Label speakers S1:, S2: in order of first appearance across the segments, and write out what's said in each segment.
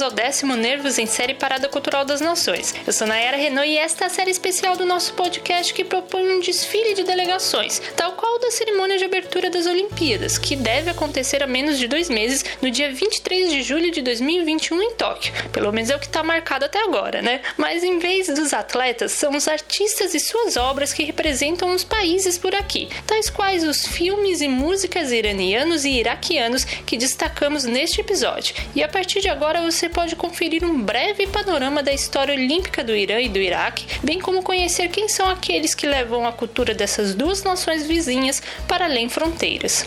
S1: bem-vindos ao décimo Nervos em Série Parada Cultural das Nações. Eu sou Nayara Renault e esta é a série especial do nosso podcast que propõe um desfile de delegações, tal qual da cerimônia de abertura das Olimpíadas, que deve acontecer há menos de dois meses, no dia 23 de julho de 2021 em Tóquio. Pelo menos é o que está marcado até agora, né? Mas em vez dos atletas, são os artistas e suas obras que representam os países por aqui, tais quais os filmes e músicas iranianos e iraquianos que destacamos neste episódio. E a partir de agora você pode conferir um breve panorama da história olímpica do Irã e do Iraque, bem como conhecer quem são aqueles que levam a cultura dessas duas nações vizinhas para além fronteiras.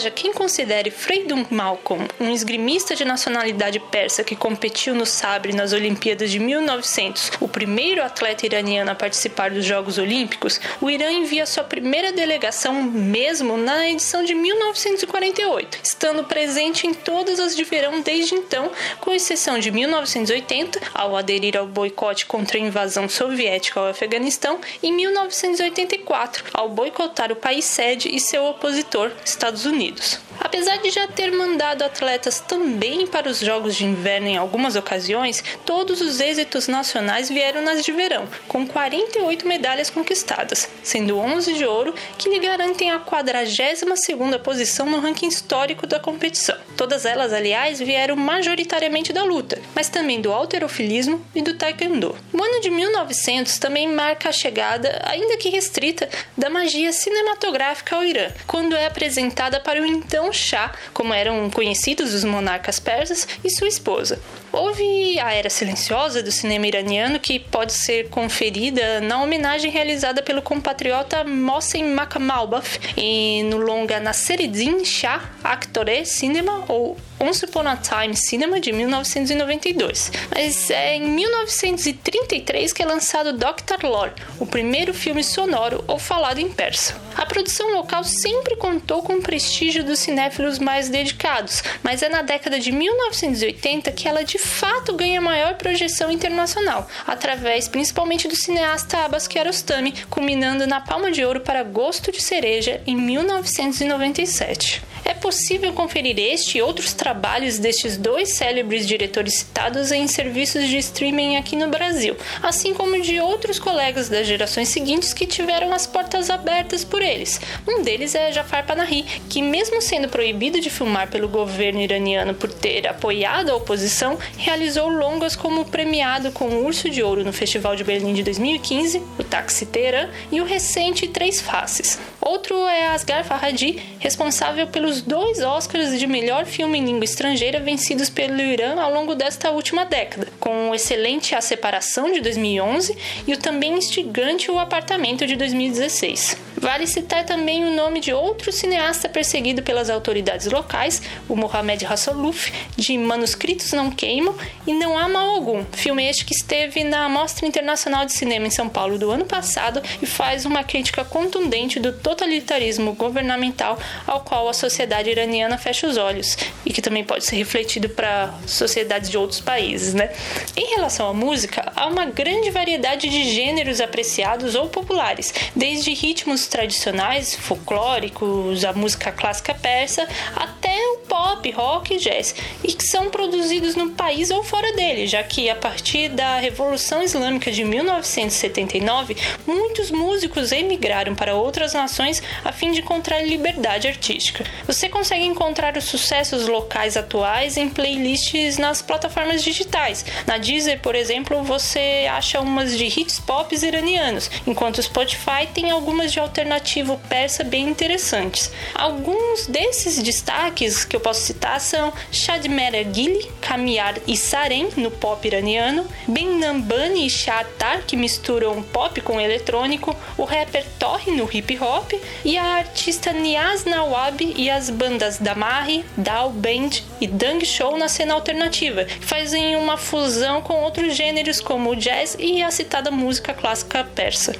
S1: Haja quem considere Freydun Malcolm um esgrimista de nacionalidade persa que competiu no sabre nas Olimpíadas de 1900, o primeiro atleta iraniano a participar dos Jogos Olímpicos, o Irã envia sua primeira delegação mesmo na edição de 1948, estando presente em todas as de verão desde então, com exceção de 1980, ao aderir ao boicote contra a invasão soviética ao Afeganistão, e 1984, ao boicotar o país sede e seu opositor, Estados Unidos. Unidos. Apesar de já ter mandado atletas também para os Jogos de Inverno em algumas ocasiões, todos os êxitos nacionais vieram nas de verão, com 48 medalhas conquistadas, sendo 11 de ouro, que lhe garantem a 42ª posição no ranking histórico da competição. Todas elas, aliás, vieram majoritariamente da luta, mas também do alterofilismo e do taekwondo. O ano de 1900 também marca a chegada, ainda que restrita, da magia cinematográfica ao Irã, quando é apresentada para então Shah, como eram conhecidos os monarcas persas, e sua esposa. Houve a Era Silenciosa do cinema iraniano, que pode ser conferida na homenagem realizada pelo compatriota Mohsen Makhmalbaf e no longa Nassereddin Shah Actore Cinema, ou Once Upon a Time Cinema de 1992. Mas é em 1933 que é lançado Doctor Lore, o primeiro filme sonoro ou falado em persa. A produção local sempre contou com o prestígio dos cinéfilos mais dedicados, mas é na década de 1980 que ela de fato ganha maior projeção internacional, através principalmente do cineasta Abbas Kiarostami, culminando na Palma de Ouro para Gosto de Cereja em 1997. É possível conferir este e outros trabalhos destes dois célebres diretores citados em serviços de streaming aqui no Brasil, assim como de outros colegas das gerações seguintes que tiveram as portas abertas por eles. Um deles é Jafar Panahi, que, mesmo sendo proibido de filmar pelo governo iraniano por ter apoiado a oposição, realizou longas como premiado com o Urso de Ouro no Festival de Berlim de 2015, o Taxi Teheran e o recente Três Faces. Outro é Asghar Farhadi, responsável pelos dois Oscars de melhor filme em língua estrangeira vencidos pelo Irã ao longo desta última década, com o excelente A Separação de 2011 e o também instigante O Apartamento de 2016. Vale citar também o nome de outro cineasta perseguido pelas autoridades locais, o Mohamed Hassoluf, de Manuscritos Não Queimam e Não Há Mal Algum, filme este que esteve na Mostra Internacional de Cinema em São Paulo do ano passado e faz uma crítica contundente do totalitarismo governamental ao qual a sociedade iraniana fecha os olhos e que também pode ser refletido para sociedades de outros países, né? Em relação à música, há uma grande variedade de gêneros apreciados ou populares, desde ritmos tradicionais, folclóricos, a música clássica persa, até o pop, rock e jazz, e que são produzidos no país ou fora dele, já que a partir da Revolução Islâmica de 1979, muitos músicos emigraram para outras nações a fim de encontrar liberdade artística. Você consegue encontrar os sucessos locais atuais em playlists nas plataformas digitais. Na Deezer, por exemplo, você acha umas de hits pop iranianos, enquanto o Spotify tem algumas de alternativo persa bem interessantes. Alguns desses destaques que eu posso citar são Shadmer Ergili, Kamiar e Sarem no pop iraniano, Ben Nambani e Shatar que misturam pop com eletrônico, o rapper Torre no hip hop e a artista Niaz Nawab e as bandas Damari, Dal Band e Dang Show na cena alternativa, que fazem uma fusão com outros gêneros como o jazz e a citada música clássica persa.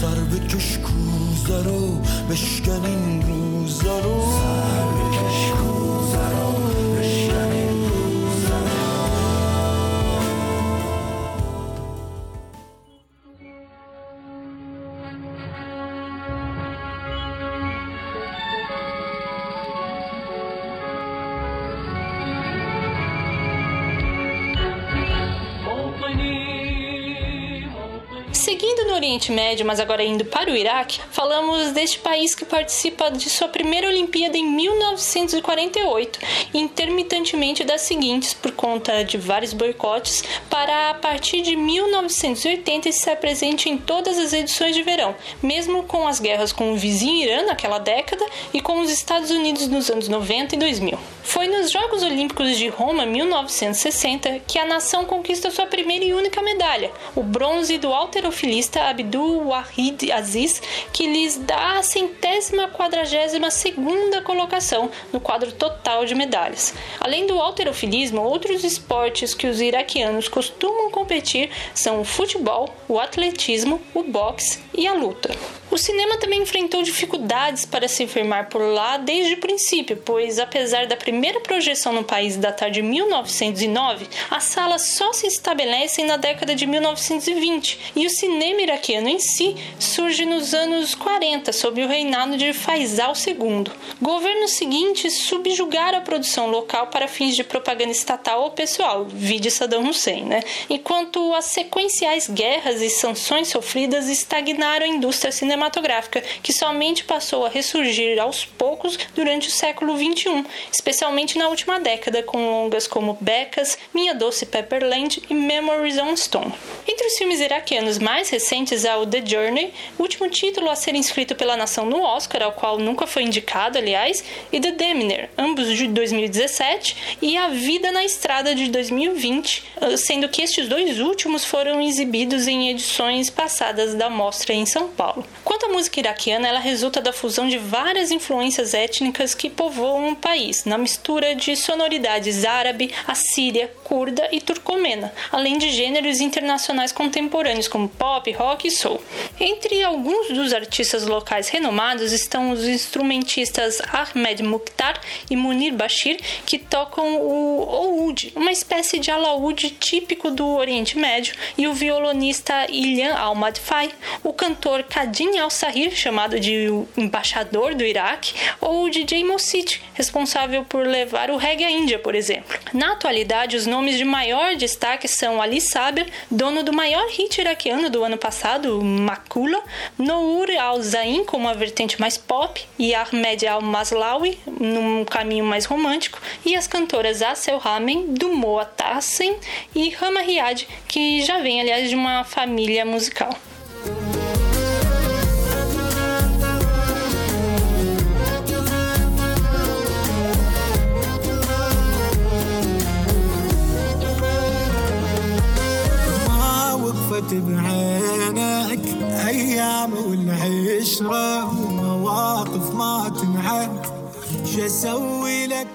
S1: سر به کشکو زر و بشکن این روز no Oriente Médio, mas agora indo para o Iraque, falamos deste país que participa de sua primeira Olimpíada em 1948, intermitentemente das seguintes por conta de vários boicotes, para a partir de 1980 estar presente em todas as edições de verão, mesmo com as guerras com o vizinho Irã naquela década e com os Estados Unidos nos anos 90 e 2000. Foi nos Jogos Olímpicos de Roma 1960 que a nação conquista sua primeira e única medalha, o bronze do alterofilista Abdul Wahid Aziz, que lhes dá a centésima quadragésima segunda colocação no quadro total de medalhas. Além do alterofilismo, outros esportes que os iraquianos costumam competir são o futebol, o atletismo, o boxe e a luta. O cinema também enfrentou dificuldades para se firmar por lá desde o princípio, pois apesar da primeira projeção no país datar de 1909, as salas só se estabelecem na década de 1920 e o cinema iraquiano em si surge nos anos 40 sob o reinado de Faisal II. Governos seguintes subjugaram a produção local para fins de propaganda estatal ou pessoal, vide Saddam Hussein, né? enquanto as sequenciais guerras e sanções sofridas estagnaram a indústria cinematográfica, que somente passou a ressurgir aos poucos durante o século XXI, especialmente na última década, com longas como Becas, Minha Doce Pepperland e Memories on Stone. Entre os filmes iraquianos mais recentes há o The Journey, último título a ser inscrito pela nação no Oscar, ao qual nunca foi indicado, aliás, e The Deminer, ambos de 2017, e A Vida na Estrada de 2020, sendo que estes dois últimos foram exibidos em edições passadas da mostra em São Paulo. Quanto à música iraquiana, ela resulta da fusão de várias influências étnicas que povoam o país, na mistura de sonoridades árabe, assíria, curda e turcomena, além de gêneros internacionais contemporâneos como pop, rock e soul. Entre alguns dos artistas locais renomados estão os instrumentistas Ahmed Mukhtar e Munir Bashir, que tocam o oud, uma espécie de alaúde típico do Oriente Médio, e o violonista Ilhan Al-Madfai, o cantor Kadim al-Sahir, chamado de embaixador do Iraque, ou o DJ Mosit, responsável por levar o reggae à Índia, por exemplo. Na atualidade, os nomes de maior destaque são Ali Saber, dono do maior hit iraquiano do ano passado, Makula, Nour al-Zain, com uma vertente mais pop, e Ahmed al-Maslawi, num caminho mais romântico, e as cantoras Asel Ramen, do Moa Tassen e Rama Riad, que já vem, aliás, de uma família musical.
S2: بعينك أيام والعشرة ومواقف ما تنعد شو أسوي لك؟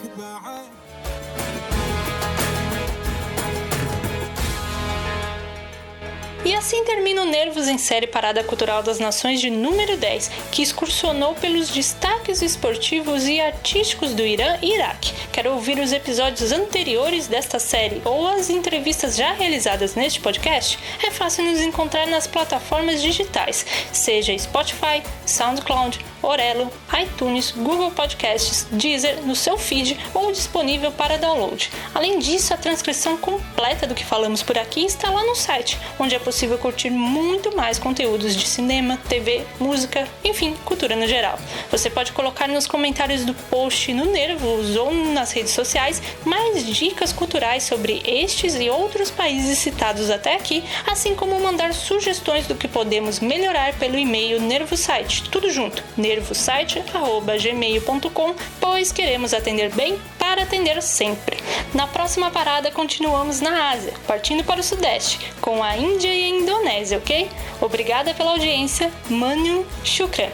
S1: E assim termina o Nervos em Série Parada Cultural das Nações de número 10, que excursionou pelos destaques esportivos e artísticos do Irã e Iraque. Quer ouvir os episódios anteriores desta série ou as entrevistas já realizadas neste podcast? É fácil nos encontrar nas plataformas digitais, seja Spotify, SoundCloud, Orelo, iTunes, Google Podcasts, Deezer, no seu feed ou disponível para download. Além disso, a transcrição completa do que falamos por aqui está lá no site, onde é possível curtir muito mais conteúdos de cinema, TV, música, enfim, cultura no geral. Você pode colocar nos comentários do post no Nervos ou nas redes sociais mais dicas culturais sobre estes e outros países citados até aqui, assim como mandar sugestões do que podemos melhorar pelo e-mail nervosite, tudo junto, nervosite nervosite@gmail.com, pois queremos atender bem para atender sempre. Na próxima parada continuamos na Ásia, partindo para o Sudeste, com a Índia e a Indonésia, ok? Obrigada pela audiência, Manu Shukran.